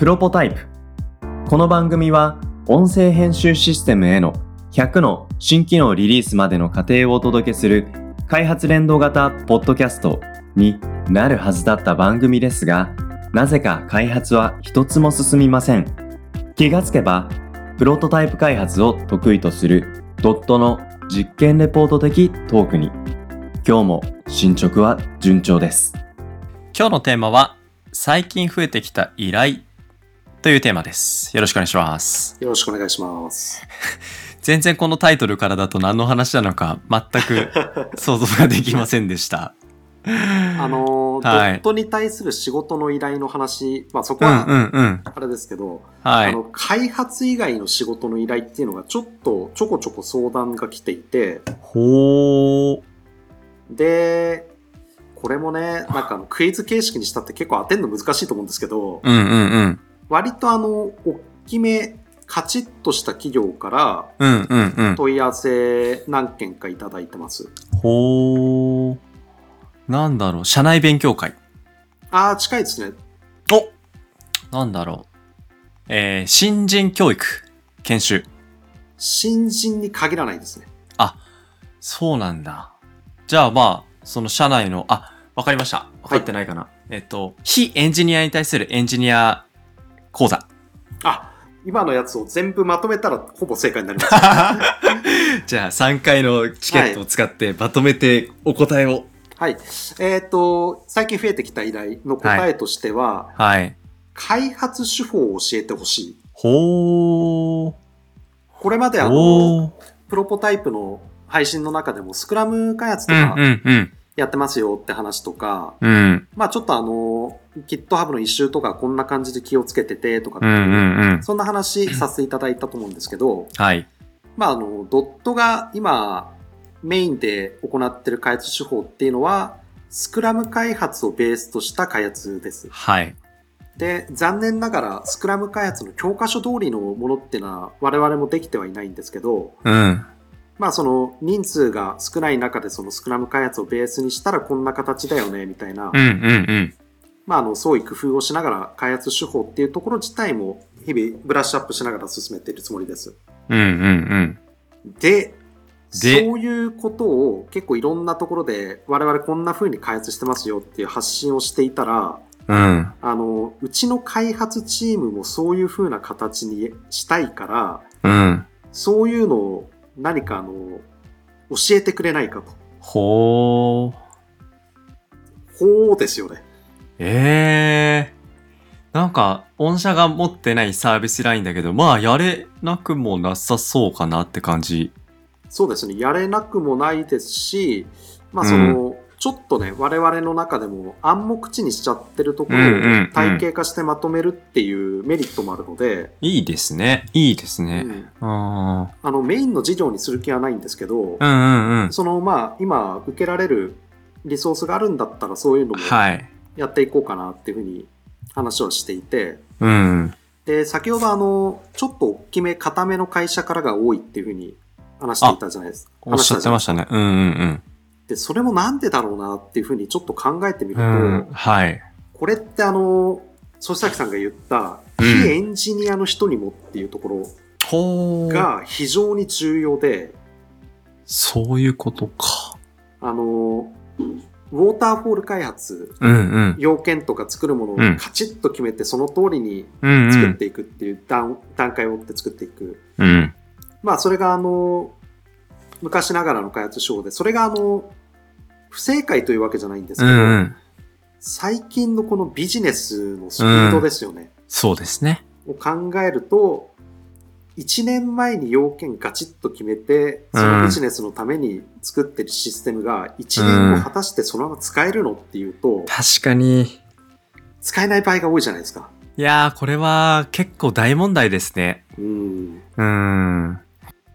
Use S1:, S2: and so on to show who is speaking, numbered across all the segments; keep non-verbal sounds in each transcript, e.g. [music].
S1: プロポタイプ。この番組は音声編集システムへの100の新機能リリースまでの過程をお届けする開発連動型ポッドキャストになるはずだった番組ですが、なぜか開発は一つも進みません。気がつけば、プロトタイプ開発を得意とするドットの実験レポート的トークに、今日も進捗は順調です。
S2: 今日のテーマは最近増えてきた依頼というテーマです。よろしくお願いします。
S3: よろしくお願いします。[laughs]
S2: 全然このタイトルからだと何の話なのか全く [laughs] 想像ができませんでした。
S3: あのー
S2: はい
S3: ドットに対する仕事の依頼の話、まあそこは
S2: んうん。
S3: あれですけど、
S2: はい。
S3: あの、開発以外の仕事の依頼っていうのがちょっとちょこちょこ相談が来ていて、
S2: ほー。
S3: で、これもね、なんかあのクイズ形式にしたって結構当てるの難しいと思うんですけど、
S2: うんうんうん。
S3: 割とあの、大きめ、カチッとした企業から
S2: うんうんうん。
S3: 問い合わせ何件かいただいてます。
S2: ほー。なんだろう。社内勉強会。
S3: ああ、近いですね。
S2: おなんだろう。えー、新人教育。研修。
S3: 新人に限らないですね。
S2: そうなんだ。じゃあまあ、その社内の、あ、わかりました。わかってないかな。えっと、非エンジニアに対するエンジニア講座。
S3: あ、今のやつを全部まとめたらほぼ正解になります。[laughs]
S2: じゃあ3回のチケットを使ってまとめてお答えを。
S3: はい。えっ、と、最近増えてきた依頼の答えとしては、
S2: はい。
S3: 開発手法を教えてほしい。
S2: ほー。
S3: これまであの。プロポタイプの配信の中でもスクラム開発と
S2: うん
S3: か
S2: うんうん。
S3: やってますよって話とか、
S2: うん。
S3: まあちょっとあの、GitHub の一周とかこんな感じで気をつけててとか。そんな話させていただいたと思うんですけど、
S2: はい。
S3: まああの、ドットが今メインで行ってる開発手法っていうのは、スクラム開発をベースとした開発です。
S2: はい。
S3: で、残念ながらスクラム開発の教科書通りのものっていうのは我々もできてはいないんですけど、
S2: うん。
S3: まあその人数が少ない中でそのスクラム開発をベースにしたらこんな形だよねみたいな、
S2: うんうんうん。
S3: まああの創意工夫をしながら開発手法っていうところ自体も日々ブラッシュアップしながら進めているつもりです。
S2: うんうんうん。
S3: で、
S2: で
S3: そういうことを結構いろんなところで我々こんな風に開発してますよっていう発信をしていたら、
S2: うん。
S3: あの、うちの開発チームもそういう風な形にしたいから、
S2: うん。
S3: そういうのを何かあの、教えてくれないかと。
S2: ほー。
S3: ほうですよね。
S2: ええー。なんか、御社が持ってないサービスラインだけど、まあ、やれなくもなさそうかなって感じ。
S3: そうですね。やれなくもないですし、まあその、ちょっとね、我々の中でも暗黙知にしちゃってるところ
S2: うんうんうん
S3: を体系化してまとめるっていうメリットもあるので、
S2: いいですね。いいですね。
S3: うん
S2: うん。うん
S3: あのメインの事業にする気はないんですけど、
S2: うんうん。
S3: そのまあ今受けられるリソースがあるんだったらそういうのも
S2: はい。
S3: やっていこうかなっていうふうに話はしていて、
S2: うん。
S3: で、先ほどあの、ちょっと大きめ、固めの会社からが多いっていうふうに話していたじゃないですか。
S2: おっしゃってましたね。うんうんうん。
S3: で、それもなんでだろうなっていうふうにちょっと考えてみると、
S2: うん。はい。
S3: これってあの、曽崎さんが言った、
S2: うん
S3: 非エンジニアの人にもっていうとこ。ろが非常に重要で、
S2: そういうことか。
S3: あの、ウォーターフォール開発、
S2: うんうん。
S3: 要件とか作るものを
S2: うん
S3: カチッと決めてその通りに。作っていくっていう段,、段階を追って作っていく。
S2: うん。
S3: まあそれがあの、昔ながらの開発手法で、それがあの、不正解というわけじゃないんです
S2: う
S3: けど、
S2: んうん。
S3: 最近のこのビジネスのスピードですよね。
S2: そうですね。
S3: を考えると、1年前に要件ガチッと決めて、そのビジネスのために作ってるシステムが1年後果たしてそのまま使えるのっていうと、
S2: 確かに。
S3: 使えない場合が多いじゃないですか。
S2: いやー、これは結構大問題ですね。
S3: うん。
S2: うーん。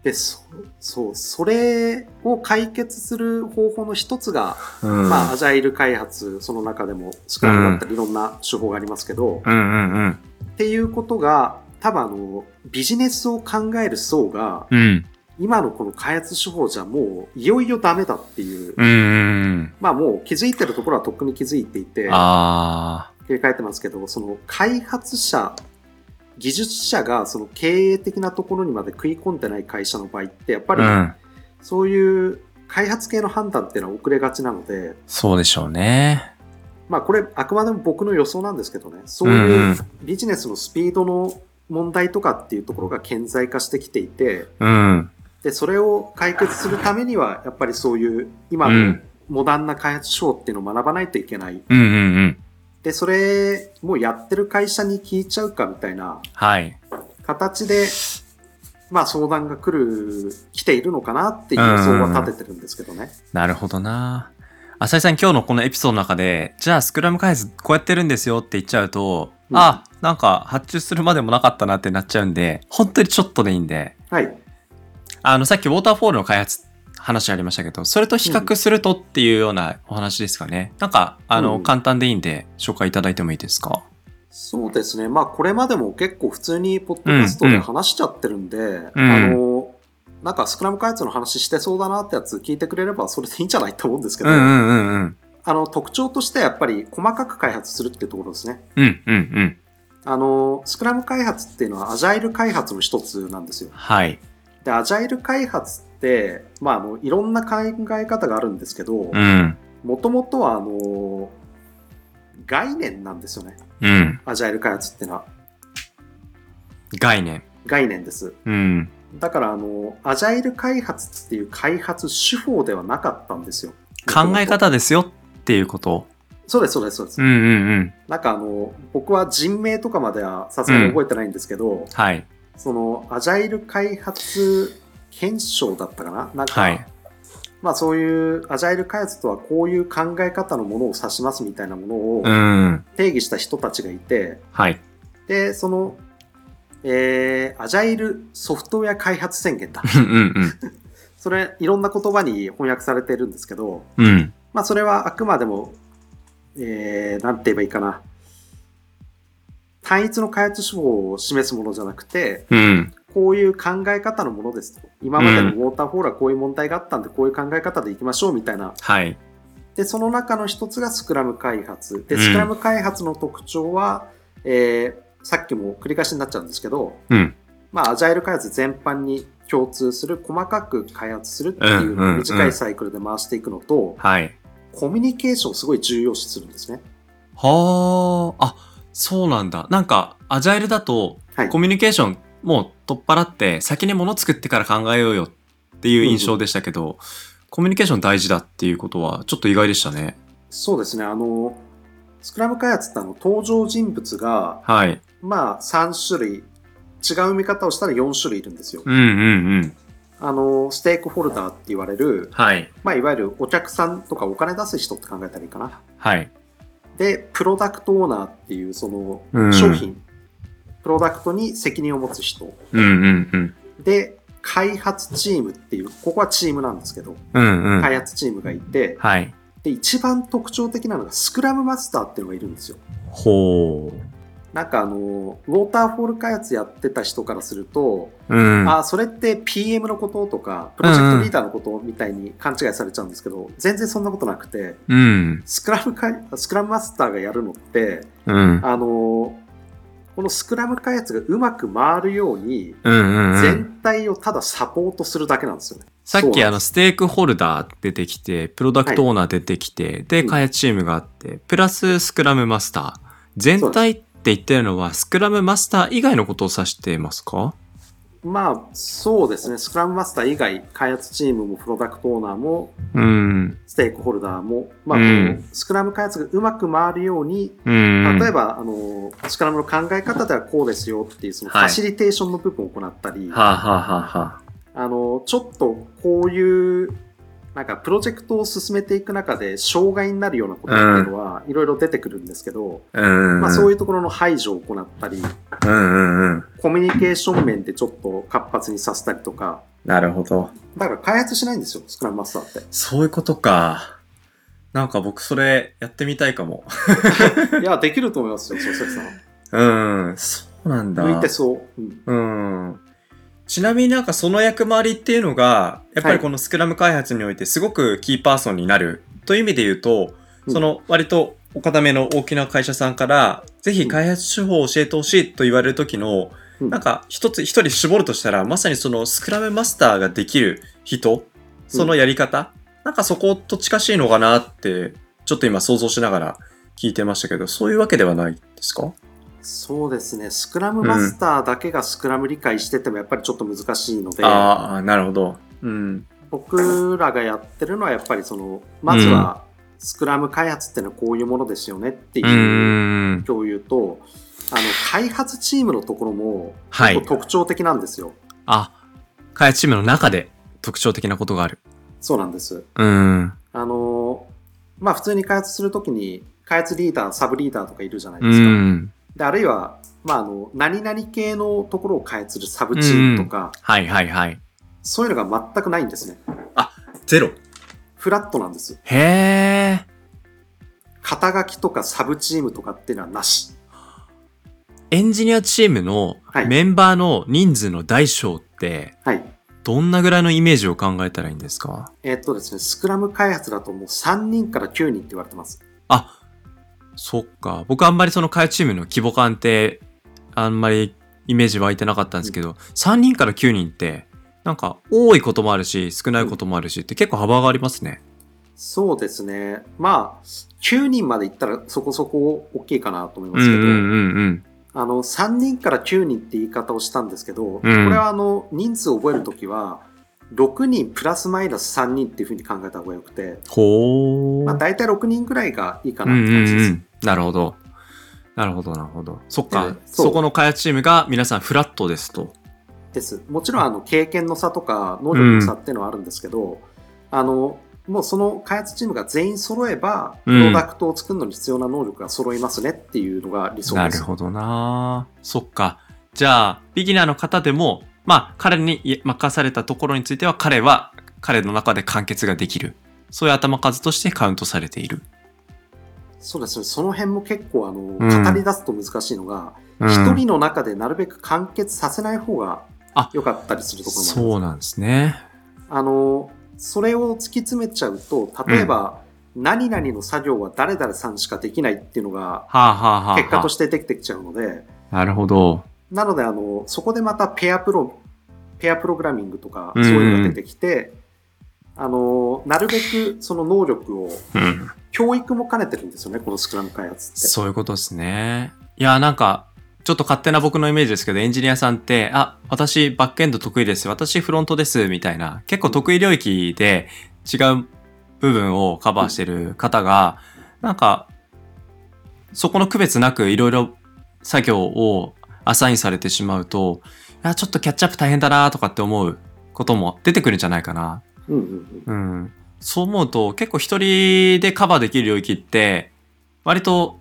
S3: で、そそう、それを解決する方法の一つが、
S2: うん。
S3: まあ、アジャイル開発、その中でもスクラムだったりいろんな手法がありますけど、
S2: うんうんうん。
S3: っていうことが、多分あの、ビジネスを考える層が、
S2: うん。
S3: 今のこの開発手法じゃもういよいよダメだっていう、
S2: うんうんうん。
S3: まあもう気づいてるところはとっくに気づいていて、
S2: あ
S3: 切り替えてますけど、その開発者技術者がその経営的なところにまで食い込んでない会社の場合って、やっぱり
S2: うん。
S3: そういう開発系の判断っていうのは遅れがちなので、
S2: そうでしょうね。
S3: まあこれあくまでも僕の予想なんですけどね、そういうんビジネスのスピードの問題とかっていうところが顕在化してきていて、
S2: うん。
S3: で、それを解決するためには、やっぱりそういう今の
S2: うん。
S3: モダンな開発手法っていうのを学ばないといけない。
S2: うんうんうん。
S3: で、それもうやってる会社に聞いちゃうかみたいな
S2: はい。
S3: 形で、まあ相談が来る、来ているのかなっていう予想は立ててるんですけどね。
S2: なるほどな。浅井さん今日のこのエピソードの中で、じゃあスクラム開発こうやってるんですよって言っちゃうと、
S3: うん
S2: あ、なんか発注するまでもなかったなってなっちゃうんで、本当にちょっとでいいんで、
S3: はい。
S2: あのさっきウォーターフォールの開発話ありましたけど、それと比較するとっていうようなお話ですかね。なんか、あの、
S3: うん
S2: 簡単でいいんで紹介いただいてもいいですか？
S3: そうですね。まあこれまでも結構普通にポッドキャストで話しちゃってるんで、
S2: ん
S3: あの、なんかスクラム開発の話してそうだなってやつ聞いてくれればそれでいいんじゃないと思うんですけど、
S2: うんうんうんうん。
S3: あの特徴としてはやっぱり細かく開発するっていうところですね。
S2: うんうんうん。
S3: あの、スクラム開発っていうのはアジャイル開発の一つなんですよ。
S2: はい。
S3: で、アジャイル開発って、まあ、あの、いろんな考え方があるんですけど
S2: う、ん。
S3: もともとは、あの、概念なんですよね。
S2: うん。
S3: アジャイル開発っていうのは。
S2: 概念。
S3: 概念です。
S2: うん。
S3: だから、あの、アジャイル開発っていう開発手法ではなかったんですよ。
S2: 考え方ですよっていうこと。
S3: そうです、そうです、そうです。
S2: うんうんうん。
S3: なんかあの、僕は人名とかまではさすがに覚えてないんですけど、
S2: はい。
S3: その、アジャイル開発検証だったかな？なんか、
S2: はい。
S3: まあそういうアジャイル開発とはこういう考え方のものを指しますみたいなものを
S2: うん。
S3: 定義した人たちがいて、
S2: はい。
S3: で、その、えー、アジャイルソフトウェア開発宣言だ。
S2: うんうん [laughs]
S3: それ、いろんな言葉に翻訳されてるんですけど、
S2: うん。うん。
S3: まあそれはあくまでも、えー、なんて言えばいいかな。単一の開発手法を示すものじゃなくて、
S2: うん。
S3: こういう考え方のものですと。今までのウォーターフォールはこういう問題があったんで、こういう考え方でいきましょうみたいな。
S2: はい。
S3: で、その中の一つがスクラム開発。で、
S2: うん
S3: スクラム開発の特徴は、えーさっきも繰り返しになっちゃうんですけど、
S2: うん。
S3: まあ、アジャイル開発全般に共通する、細かく開発するっていう
S2: うんうんうん
S3: 短いサイクルで回していくのと、
S2: はい。
S3: コミュニケーションをすごい重要視するんですね。
S2: はあ。あ、そうなんだ。なんか、アジャイルだと、
S3: はい
S2: コ。ミュニケーションもう取っ払って、先に物作ってから考えようよっていう印象でしたけど、コミュニケーション大事だっていうことは、ちょっと意外でしたね。
S3: そうですね。あの、スクラム開発ってあの登場人物が、
S2: はい。
S3: まあ3種類、違う見方をしたら4種類いるんですよ。
S2: うんうんうん。
S3: あの、ステークホルダーって言われる、
S2: はい。
S3: まあいわゆるお客さんとかお金出す人って考えたらいいかな。
S2: はい。
S3: で、プロダクトオーナーっていうその
S2: うん
S3: 商品、プロダクトに責任を持つ人。
S2: うんうんうん。
S3: で、開発チームっていう、ここはチームなんですけど、
S2: うんうん。
S3: 開発チームがいて、
S2: はい。
S3: で、一番特徴的なのがスクラムマスターっていうのがいるんですよ。
S2: ほう。
S3: なんかあの、ウォーターフォール開発やってた人からすると、
S2: うん。
S3: あ、それって PM のこととか、プロジェクトリーダーのことみたいに勘違いされちゃうんですけど、全然そんなことなくて、
S2: うん。
S3: スクラムかスクラムマスターがやるのって、
S2: うん。
S3: あの、このスクラム開発がうまく回るように。全体をただサポートするだけなんですよね。
S2: さっきあのステークホルダー出てきて、プロダクトオーナー出てきて、で、
S3: うん
S2: 開発チームがあって、プラススクラムマスター。全体って言ってるのは、スクラムマスター以外のことを指してますか？
S3: まあ、そうですね。スクラムマスター以外、開発チームもプロダクトオーナーも、
S2: うん。
S3: ステークホルダーも、まあ、
S2: うん
S3: スクラム開発がうまく回るように、
S2: うん。
S3: 例えば、あの、スクラムの考え方ではこうですよっていう、そのフ
S2: はい
S3: ァシリテーションの部分を行ったり、
S2: はあ、はあ
S3: の、ちょっとこういう、なんかプロジェクトを進めていく中で障害になるようなことっていうのは、いろいろ出てくるんですけど、
S2: あ、うん。
S3: まあそう
S2: い
S3: いうところの排除を行ったり、
S2: うん。うんうんうん。
S3: コミュニケーション面でちょっと活発にさせたりとか、
S2: なるほど。
S3: だから開発しないんですよ、スクラムマスターって。
S2: そういうことか。なんか僕それやってみたいかも。[laughs]
S3: いや、できると思いますよ、そう関さん。
S2: うん。そうなんだ。
S3: 向いてそう。うん
S2: うん。ちなみになんかその役回りっていうのが、やっぱ
S3: はい
S2: りこのスクラム開発においてすごくキーパーソンになるという意味で言うと、
S3: うん
S2: その割とお固めの大きな会社さんから、ぜひ開発手法を教えてほしいと言われる時の、
S3: うん
S2: なんか一つ一人絞るとしたら、まさにそのスクラムマスターができる人、そのやり方、なんかそこと近しいのかなって、ちょっと今想像しながら聞いてましたけど、そういうわけではないですか？
S3: そうですね。スクラムマスターだけがスクラム理解しててもやっぱりちょっと難しいので、
S2: ああ、なるほど。うん。
S3: 僕らがやってるのはやっぱりその、まずはスクラム開発ってのはこういうものですよねっていう。共有と、あの、開発チームのところも
S2: はい
S3: 結構特徴的なんですよ。
S2: あ、開発チームの中で特徴的なことがある。
S3: そうなんです。
S2: うん。
S3: あの、まあ普通に開発するときに、開発リーダー、サブリーダーとかいるじゃないで
S2: う
S3: すか。
S2: ん。
S3: で、あるいは、まああの、何々系のところを開発するサブチームとか、
S2: はいはいはい。
S3: そういうのが全くないんですね。
S2: ゼロ。
S3: フラットなんです。
S2: へえ。
S3: 肩書きとかサブチームとかっていうのはなし。
S2: エンジニアチームの
S3: はい
S2: メンバーの人数の大小って、
S3: はい。
S2: どんなぐらいのイメージを考えたらいいんですか？
S3: えーっとですね、スクラム開発だともう3人から9人って言われてます。
S2: あ、そっか。僕あんまりその開発チームの規模感って、あんまりイメージ湧いてなかったんですけど、3人から9人って、なんか多いこともあるし、少ないこともあるしって結構幅がありますね。
S3: そうですね。まあ、9人までいったらそこそこ大きいかなと思いま
S2: うん
S3: すけど、
S2: うんうんうん。
S3: あの、3人から9人って言い方をしたんですけど、これはあの、人数を覚えるときは、6人プラスマイナス3人っていうふうに考えた方がよくて、
S2: ほー。
S3: まあ大体6人ぐらいがいいかな
S2: うんうん
S3: って感じです。
S2: うん。なるほど。なるほど、なるほど。そっか。
S3: でそう
S2: そこの開発チームが皆さんフラットですと。
S3: です。もちろんあの経験の差とか能力の差っていうのはあるんですけど、あの、もうその開発チームが全員揃えば、プ
S2: うん
S3: ロダクトを作るのに必要な能力が揃いますねっていうのが理想です。
S2: なるほどなそっか。じゃあ、ビギナーの方でも、まあ、彼に任されたところについては、彼は、彼の中で完結ができる。そういう頭数としてカウントされている。
S3: そうですね。その辺も結構あの、
S2: ん
S3: 語り出すと難しいのが、
S2: うん
S3: 一、人の中でなるべく完結させない方が
S2: あ
S3: 良かったりするところもある
S2: そうなんですね。
S3: あの、それを突き詰めちゃうと、例えば、何々の作業は誰々さんしかできないっていうのが結果としてできてきちゃうので、
S2: なるほど。
S3: なので、あの、そこでまたペアプロ、ペアプログラミングとか、
S2: うん
S3: そういうのが出てきて、あの、なるべくその能力を、
S2: うん。
S3: 教育も兼ねてるんですよね、このスクラム開発って。
S2: そういうことですね。いや、なんか、ちょっと勝手な僕のイメージですけど、エンジニアさんって、あ、私バックエンド得意です。私フロントです。みたいな、結構得意領域で違う部分をカバーしてる方が、なんか、そこの区別なくいろいろ作業をアサインされてしまうと、いや、ちょっとキャッチアップ大変だなとかって思うことも出てくるんじゃないかな。
S3: うん。
S2: そう思うと、結構一人でカバーできる領域って、割と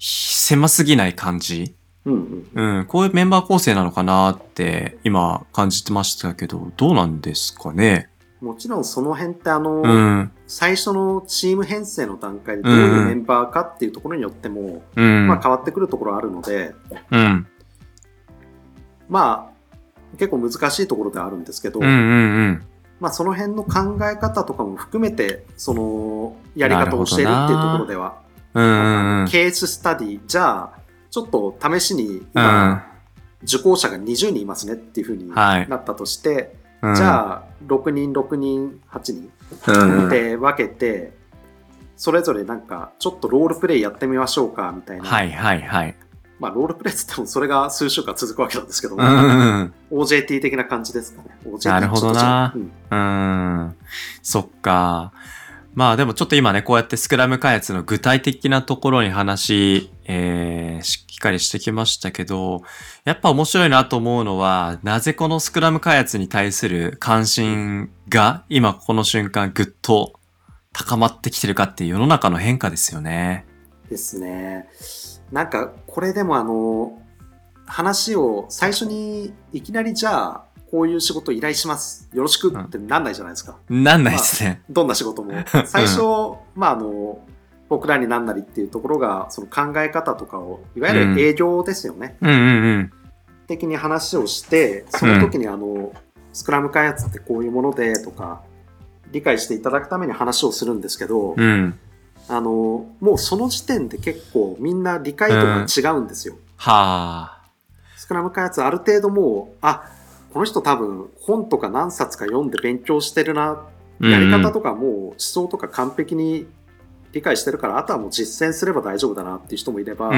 S2: 狭すぎない感じ。
S3: うんうん。
S2: うん。こういうメンバー構成なのかなって今感じてましたけど、どうなんですかね？
S3: もちろんその辺ってあの、
S2: うん。
S3: 最初のチーム編成の段階でどういうメンバーかっていうところによっても、
S2: うん。
S3: まあ変わってくるところあるので、
S2: うん。
S3: まあ、結構難しいところではあるんですけど、
S2: うんうんうん。
S3: まあその辺の考え方とかも含めて、その、やり方をしているっていうところでは、
S2: うんうんうん。
S3: ケーススタディ、じゃあ、ちょっと試しに受講者が20人いますねっていうふうに
S2: はい
S3: なったとして、
S2: うん
S3: じゃあ、6人、6人、8人
S2: うんうん
S3: で分けて、それぞれなんか、ちょっとロールプレイやってみましょうか、みたいな。
S2: はいはいはい。
S3: まあ、ロールプレイって言ってもそれが数週間続くわけなんですけど、
S2: うん。
S3: OJT 的な感じですかね。OJT
S2: なるほどな
S3: ううん
S2: うーん。そっか。まあでもちょっと今ね、こうやってスクラム開発の具体的なところに話、えー、しっかりしてきましたけど、やっぱ面白いなと思うのは、なぜこのスクラム開発に対する関心が今この瞬間ぐっと高まってきてるかっていう世の中の変化ですよね。
S3: ですね。なんか、これでもあの、話を最初にいきなりじゃあ、こういう仕事依頼します。よろしくってなんないじゃないですか。
S2: なんないですね。
S3: どんな仕事も。最初、まああの、僕らになんなりっていうところが、その考え方とかを、いわゆる営業ですよね。
S2: うんうんうん。
S3: 的に話をして、その時にあの、スクラム開発ってこういうものでとか、理解していただくために話をするんですけど、
S2: うん。
S3: あの、もうその時点で結構みんな理解度が違うんですよ。
S2: はあ。
S3: スクラム開発ある程度もう、あ、この人多分本とか何冊か読んで勉強してるな、やり方とかもう思想とか完璧に理解してるから、あとはもう実践すれば大丈夫だなっていう人もいれば、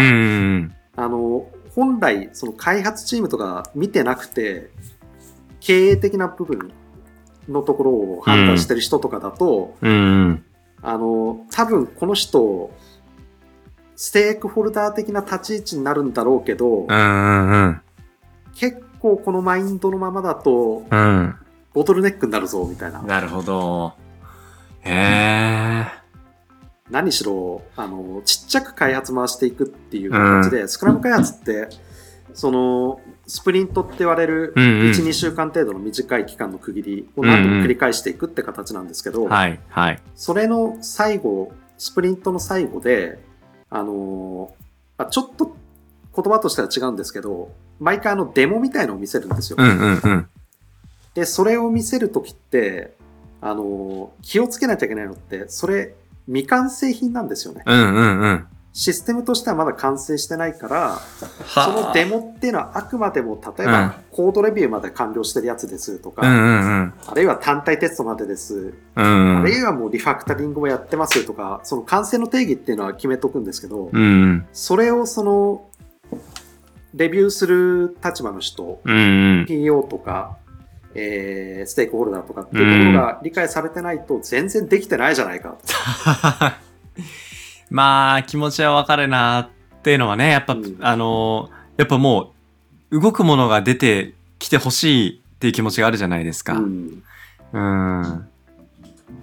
S3: あの、本来その開発チームとか見てなくて、経営的な部分のところを判断してる人とかだと、あの、多分この人、ステークホルダー的な立ち位置になるんだろうけど、結構このマインドのままだと、
S2: うん。うん。
S3: ボトルネックになるぞ、みたいな。
S2: なるほど。へえ。
S3: 何しろ、あの、ちっちゃく開発回していくっていう形で、スクラム開発って、その、スプリントって言われる、
S2: うんうん
S3: 1、2週間程度の短い期間の区切りを何度も繰り返していくって形なんですけど、
S2: はい、はい。
S3: それの最後、スプリントの最後で、あのちょっと言葉としては違うんですけど、毎回あのデモみたいのを見せるんですよ。
S2: うんうんうん。
S3: で、それを見せるときって、あのー気をつけなきゃいけないのって、それ未完成品なんですよね。
S2: うんうんうん。
S3: システムとしてはまだ完成してないから、そ
S2: は
S3: のデモっていうのはあくまでも、例え
S2: うん
S3: ばコードレビューまで完了してるやつですとか、
S2: うんうんうん。
S3: あるいは単体テストまでです、
S2: うん。
S3: あるいはもうリファクタリングもやってますとか、その完成の定義っていうのは決めとくんですけど、
S2: うん。
S3: それをその、レビューする立場の人、
S2: うんうん。
S3: PO とか、えー、ステークホルダーとかっていうところが理解されてないと全然できてないじゃないかと。[laughs]
S2: まあ、気持ちはわかるなっていうのはね、やっぱ、
S3: うん
S2: あのーやっぱもう、動くものが出てきてほしいっていう気持ちがあるじゃないですか。
S3: うん
S2: うん。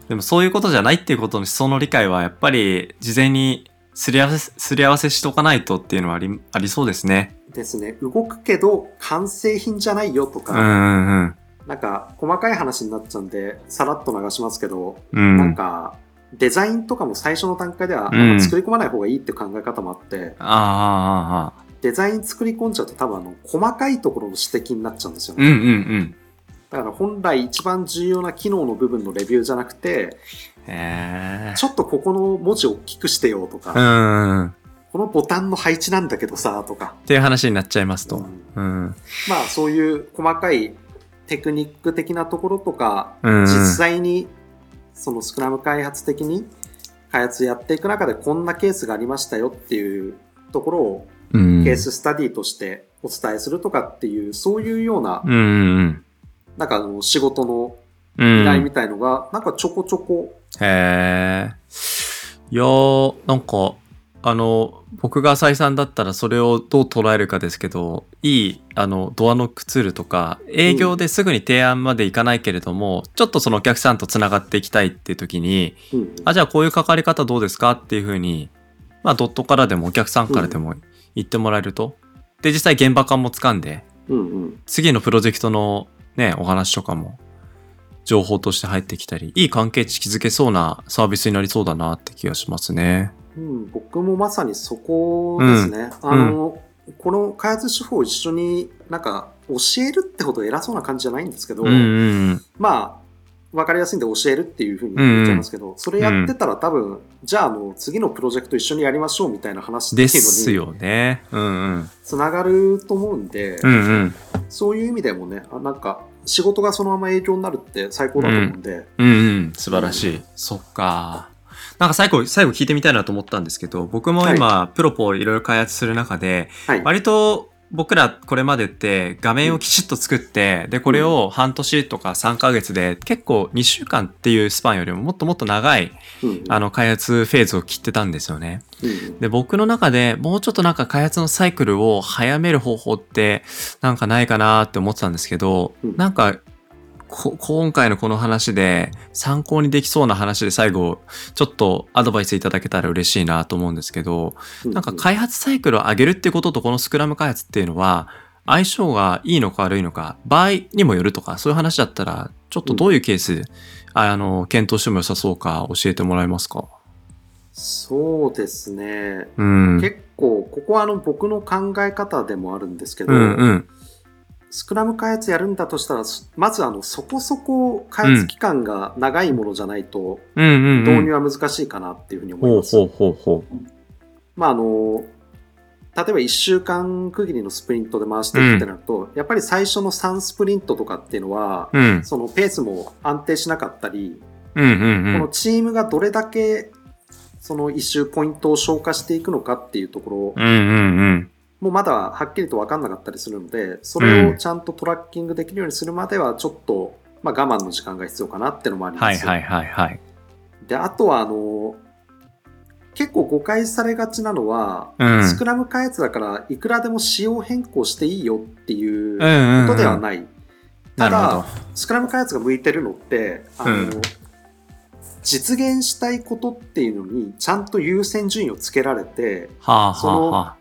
S2: でもそういうことじゃないっていうことの思想の理解は、やっぱり事前にすり合わせ、すり合わせしとかないとっていうのはあり、ありそうですね。
S3: ですね。動くけど完成品じゃないよとか、
S2: うんうんうん。
S3: なんか細かい話になっちゃうんで、さらっと流しますけど、
S2: うん。
S3: なんか、デザインとかも最初の段階では、
S2: うん
S3: 作り込まない方がいいっていう考え方もあって、
S2: ああ、ああ、ああ。
S3: デザイン作り込んじゃうと多分あの、細かいところの指摘になっちゃうんですよね。
S2: うんうんうん。
S3: だから本来一番重要な機能の部分のレビューじゃなくて、
S2: へえ。
S3: ちょっとここの文字を大きくしてよとか、このボタンの配置なんだけどさ、とか。
S2: ていう話になっちゃいますと。
S3: うん
S2: うん。
S3: まあそういう細かいテクニック的なところとか、
S2: うん。
S3: 実際にそのスクラム開発的に開発やっていく中でこんなケースがありましたよっていうところを
S2: うん、
S3: ケーススタディとしてお伝えするとかっていう、そういうような、
S2: うんうん
S3: なんかあの仕事の
S2: うん。
S3: 依頼みたいのが、なんかちょこちょこ、
S2: へえ。いやー、なんか、あの、僕が採算だったらそれをどう捉えるかですけど、いい、あの、ドアノックツールとか、営業ですぐに提案までいかないけれども、ちょっとそのお客さんと繋がっていきたいっていう時に、
S3: うん
S2: あ、じゃあこういう関わり方どうですかっていうふうに、まあ、ドットからでもお客さんからでも言ってもらえると。で、実際現場感も掴んで、
S3: うんうん。
S2: 次のプロジェクトのね、お話とかも情報として入ってきたり、いい関係値築けそうなサービスになりそうだなって気がしますね。
S3: うん、僕もまさにそこですね。あの、この開発手法を一緒になんか教えるってほど偉そうな感じじゃないんですけど、
S2: うんうん
S3: まあ、わかりやすいんで教えるっていうふうに言っちゃいますけど、それやってたら多分、じゃああの次のプロジェクト一緒にやりましょうみたいな話って
S2: で
S3: いうのに
S2: すよね。うんうん。
S3: つながると思うんで、
S2: うんうん。
S3: そういう意味でもね、あなんか仕事がそのまま影響になるって最高だと思うんで、
S2: うんうん。素晴らしい。そっか。なんか最後、最後聞いてみたいなと思ったんですけど、僕も今、プロポをいろいろ開発する中で、
S3: はい。
S2: 割と僕らこれまでって画面をきちっと作って、で、これを半年とか3ヶ月で結構2週間っていうスパンよりももっともっと長い
S3: うん
S2: あの開発フェーズを切ってたんですよね。
S3: うん
S2: で、僕の中でもうちょっとなんか開発のサイクルを早める方法ってなんかないかなって思ってたんですけど、
S3: うん。
S2: なんかこ今回のこの話で参考にできそうな話で最後ちょっとアドバイスいただけたら嬉しいなと思うんですけど、なんか開発サイクルを上げるってこととこのスクラム開発っていうのは相性がいいのか悪いのか場合にもよるとかそういう話だったらちょっとどういうケース、あの検討しても良さそうか教えてもらえますか？
S3: そうですね。
S2: うん。
S3: 結構、ここはあの僕の考え方でもあるんですけど、
S2: うんうん。
S3: スクラム開発やるんだとしたら、まずあの、そこそこ開発期間が長いものじゃないと、
S2: うんうん、うん。
S3: 導入は難しいかなっていうふうに思います。まああの、例えば1週間区切りのスプリントで回していくってなると、やっぱり最初の3スプリントとかっていうのは、
S2: うん。
S3: そのペースも安定しなかったり、
S2: うんうんう
S3: この
S2: ん。
S3: チームがどれだけその一周ポイントを消化していくのかっていうところ
S2: うんうんうん。
S3: もまだはっきりと分かんなかったりするので、それをちゃんとトラッキングできるようにするまではちょっと、まあ、我慢の時間が必要かなってのもあります。
S2: はいはいはいはい。
S3: で、あとはあの、結構誤解されがちなのは、
S2: うん。
S3: スクラム開発だからいくらでも仕様変更していいよっていうことではない。ただ、。スクラム開発が向いてるのって、あの、
S2: うん
S3: 実現したいことっていうのにちゃんと優先順位をつけられて、
S2: はあ
S3: その
S2: はあはあ。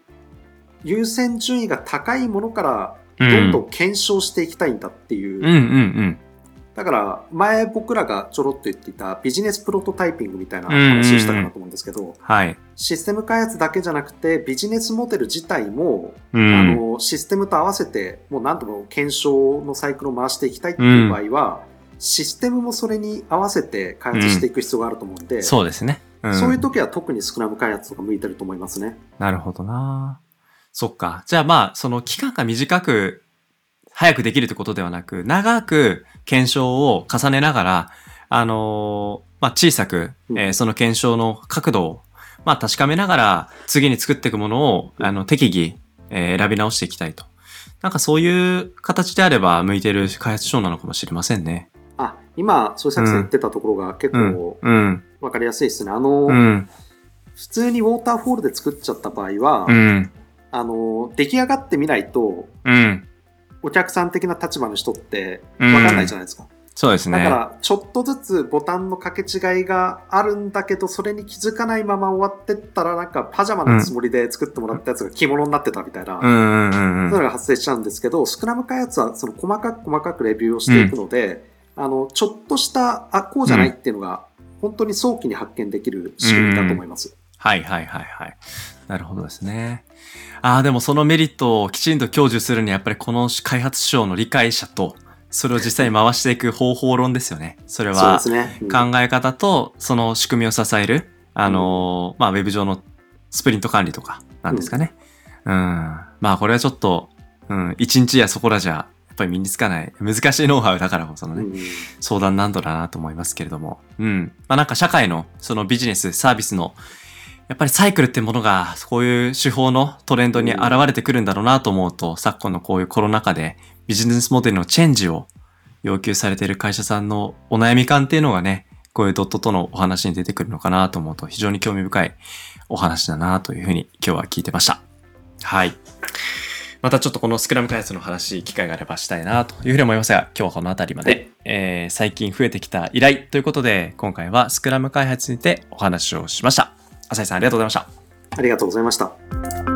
S3: 優先順位が高いものから
S2: う
S3: どんどん検証していきたいんだっていう。
S2: うんうんうん。
S3: だから、前僕らがちょろっと言っていたビジネスプロトタイピングみたいな話をしたかなと思うんですけど、
S2: はい。
S3: システム開発だけじゃなくて、ビジネスモデル自体も、
S2: うん。
S3: あの、システムと合わせて、もう何度も検証のサイクルを回していきたいっていう場合は、システムもそれに合わせて開発していく必要があると思うんで、
S2: そうですね。うん
S3: そういう時は特にスクラム開発とか向いてると思いますね。
S2: なるほどな。そっか。じゃあまあ、その期間が短く、早くできるってことではなく、長く検証を重ねながら、あのーまあ小さく、
S3: うん
S2: えーその検証の角度を、まあ確かめながら、次に作っていくものを、あの、適宜、えー選び直していきたいと。なんかそういう形であれば向いてる開発書なのかもしれませんね。
S3: あ、今、そうさん言ってたところが結
S2: うん
S3: 構。
S2: うん。
S3: わかりやすいですね。あの、
S2: うん。
S3: 普通にウォーターフォールで作っちゃった場合は、
S2: うん。
S3: あの、出来上がってみないと、
S2: うん。
S3: お客さん的な立場の人って
S2: うん
S3: わかんないじゃないですか。
S2: そうですね。
S3: だから、ちょっとずつボタンの掛け違いがあるんだけど、それに気づかないまま終わってったら、なんかパジャマのつもりで作ってもらったやつが着物になってたみたいな、
S2: うんうんうん
S3: そういう
S2: うん。
S3: のが発生しちゃうんですけど、スクラム開発はその細かく細かくレビューをしていくので、あの、ちょっとした、あ、こうじゃないっていうのが、本当に早期に発見できる仕組みだと思います。
S2: はいはいはいはい。なるほどですね。ああ、でもそのメリットをきちんと享受するにはやっぱりこの開発書の理解者と、それを実際に回していく方法論ですよね。それは考え方とその仕組みを支える、あのーまあウェブ上のスプリント管理とかなんですかね。うん。まあこれはちょっと、うん、一日やそこらじゃ、やっぱり身につかない、難しいノウハウだからこそのね、
S3: うん
S2: 相談難度だなと思いますけれども。うん。まあなんか社会のそのビジネス、サービスのやっぱりサイクルってものがこういう手法のトレンドに現れてくるんだろうなと思うと、昨今のこういうコロナ禍でビジネスモデルのチェンジを要求されている会社さんのお悩み感っていうのがね、こういうドットとのお話に出てくるのかなと思うと非常に興味深いお話だなというふうに今日は聞いてました。はい。またちょっとこのスクラム開発の話、機会があればしたいなというふうに思いますが、今日はこの辺りまで、
S3: はい
S2: えー最近増えてきた依頼ということで、今回はスクラム開発についてお話をしました。浅井さんありがとうございました。
S3: ありがとうございました。